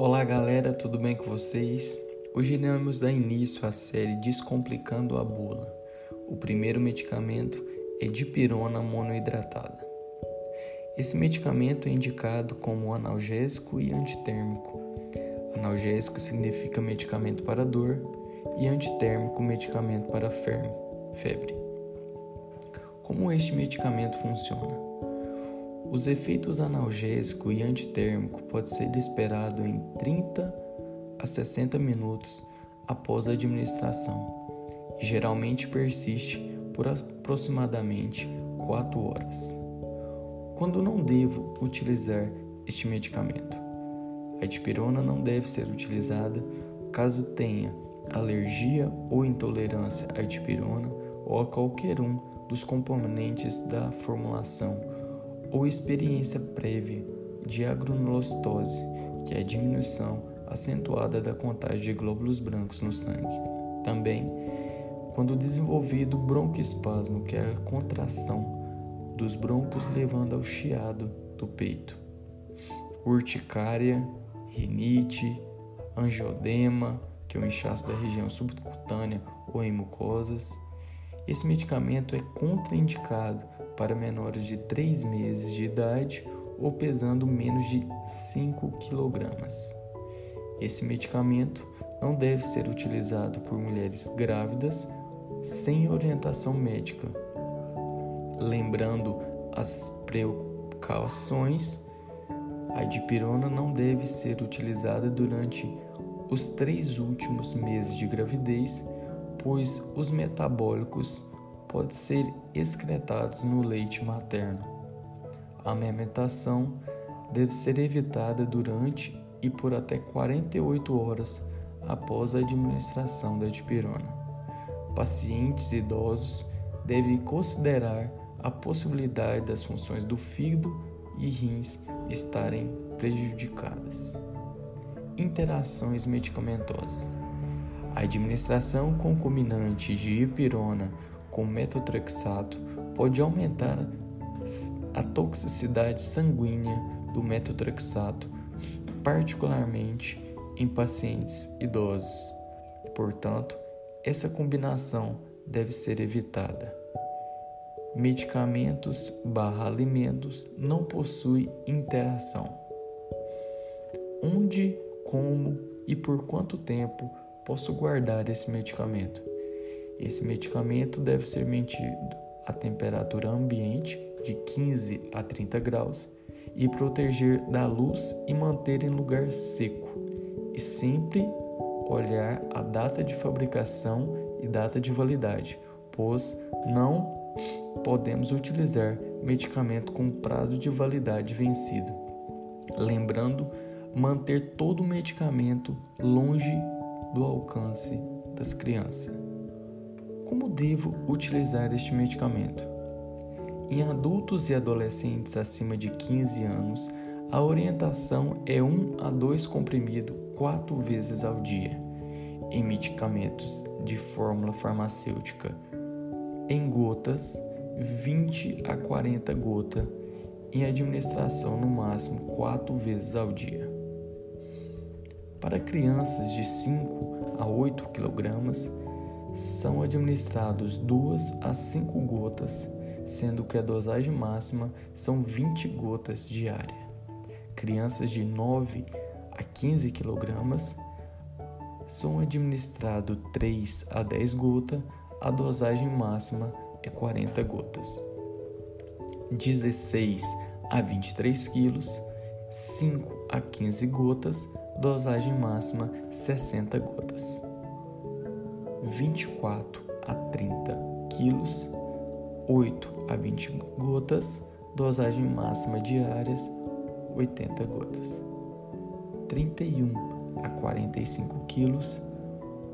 Olá galera, tudo bem com vocês? Hoje iremos dar início à série Descomplicando a Bula. O primeiro medicamento é dipirona monoidratada. Esse medicamento é indicado como analgésico e antitérmico. Analgésico significa medicamento para dor e antitérmico medicamento para febre. Como este medicamento funciona? Os efeitos analgésico e antitérmico podem ser esperados em 30 a 60 minutos após a administração e geralmente persiste por aproximadamente 4 horas. Quando não devo utilizar este medicamento? A dipirona não deve ser utilizada caso tenha alergia ou intolerância à dipirona ou a qualquer um dos componentes da formulação ou experiência prévia de agranulocitose, que é a diminuição acentuada da contagem de glóbulos brancos no sangue. Também, quando desenvolvido broncoespasmo, que é a contração dos brônquios levando ao chiado do peito. Urticária, rinite, angiodema, que é o inchaço da região subcutânea ou em mucosas. Esse medicamento é contraindicado para menores de 3 meses de idade ou pesando menos de 5 kg. Esse medicamento não deve ser utilizado por mulheres grávidas sem orientação médica. Lembrando as precauções, a dipirona não deve ser utilizada durante os três últimos meses de gravidez, pois os metabólicos pode ser excretados no leite materno. A amamentação deve ser evitada durante e por até 48 horas após a administração da dipirona. Pacientes idosos devem considerar a possibilidade das funções do fígado e rins estarem prejudicadas. Interações medicamentosas. A administração concomitante de dipirona com metotrexato pode aumentar a toxicidade sanguínea do metotrexato, particularmente em pacientes idosos. Portanto, essa combinação deve ser evitada. Medicamentos barra alimentos não possuem interação. Onde, como e por quanto tempo posso guardar esse medicamento? Esse medicamento deve ser mantido a temperatura ambiente de 15 a 30 graus e proteger da luz e manter em lugar seco. E sempre olhar a data de fabricação e data de validade, pois não podemos utilizar medicamento com prazo de validade vencido. Lembrando, manter todo o medicamento longe do alcance das crianças. Como devo utilizar este medicamento? Em adultos e adolescentes acima de 15 anos, a orientação é 1 a 2 comprimidos 4 vezes ao dia. Em medicamentos de fórmula farmacêutica, em gotas, 20 a 40 gotas, em administração no máximo 4 vezes ao dia. Para crianças de 5 a 8 kg, são administrados 2 a 5 gotas, sendo que a dosagem máxima são 20 gotas diária. Crianças de 9 a 15 kg são administrados 3 a 10 gotas, a dosagem máxima é 40 gotas. 16 a 23 kg, 5 a 15 gotas, dosagem máxima 60 gotas. 24 a 30 quilos, 8 a 20 gotas, dosagem máxima diárias 80 gotas. 31 a 45 quilos,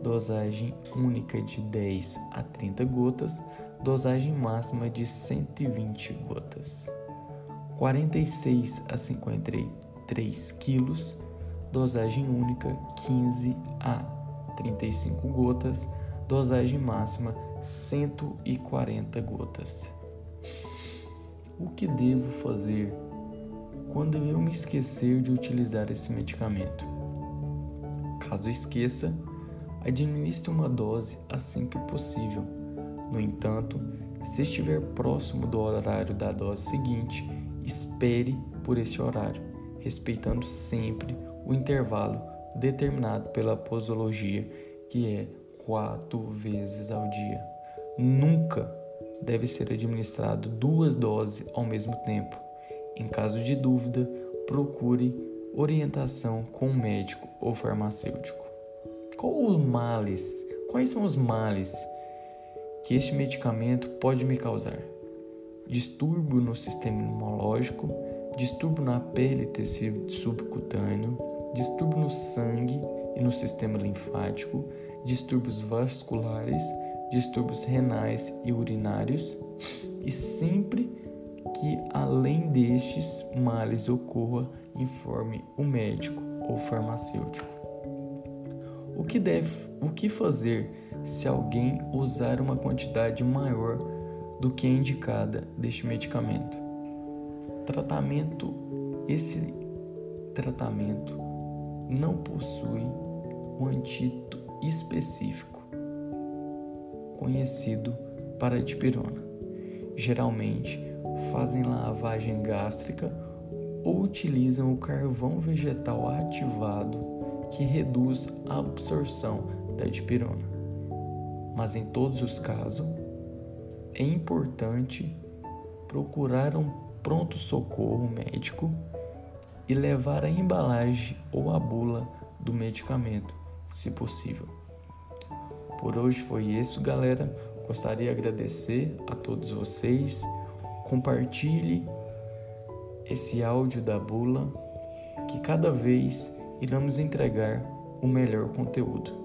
dosagem única de 10 a 30 gotas, dosagem máxima de 120 gotas. 46 a 53 quilos, dosagem única 15 a 35 gotas, dosagem máxima 140 gotas. O que devo fazer quando eu me esquecer de utilizar esse medicamento? Caso esqueça, administre uma dose assim que possível. No entanto, se estiver próximo do horário da dose seguinte, espere por esse horário, respeitando sempre o intervalo determinado pela posologia, que é quatro vezes ao dia. Nunca deve ser administrado duas doses ao mesmo tempo. Em caso de dúvida, procure orientação com um médico ou farmacêutico. Qual os males? Quais são os males que este medicamento pode me causar? Distúrbio no sistema imunológico, distúrbio na pele e tecido subcutâneo, distúrbio no sangue e no sistema linfático, distúrbios vasculares, distúrbios renais e urinários, e sempre que além destes males ocorra, informe o médico ou farmacêutico. O que deve, o que fazer se alguém usar uma quantidade maior do que a indicada deste medicamento? Tratamento esse tratamento não possui um antídoto específico conhecido para a dipirona. Geralmente fazem lavagem gástrica ou utilizam o carvão vegetal ativado que reduz a absorção da dipirona. Mas em todos os casos, é importante procurar um pronto-socorro médico e levar a embalagem ou a bula do medicamento, se possível. Por hoje foi isso, galera. Gostaria de agradecer a todos vocês. Compartilhe esse áudio da bula que cada vez iremos entregar o melhor conteúdo.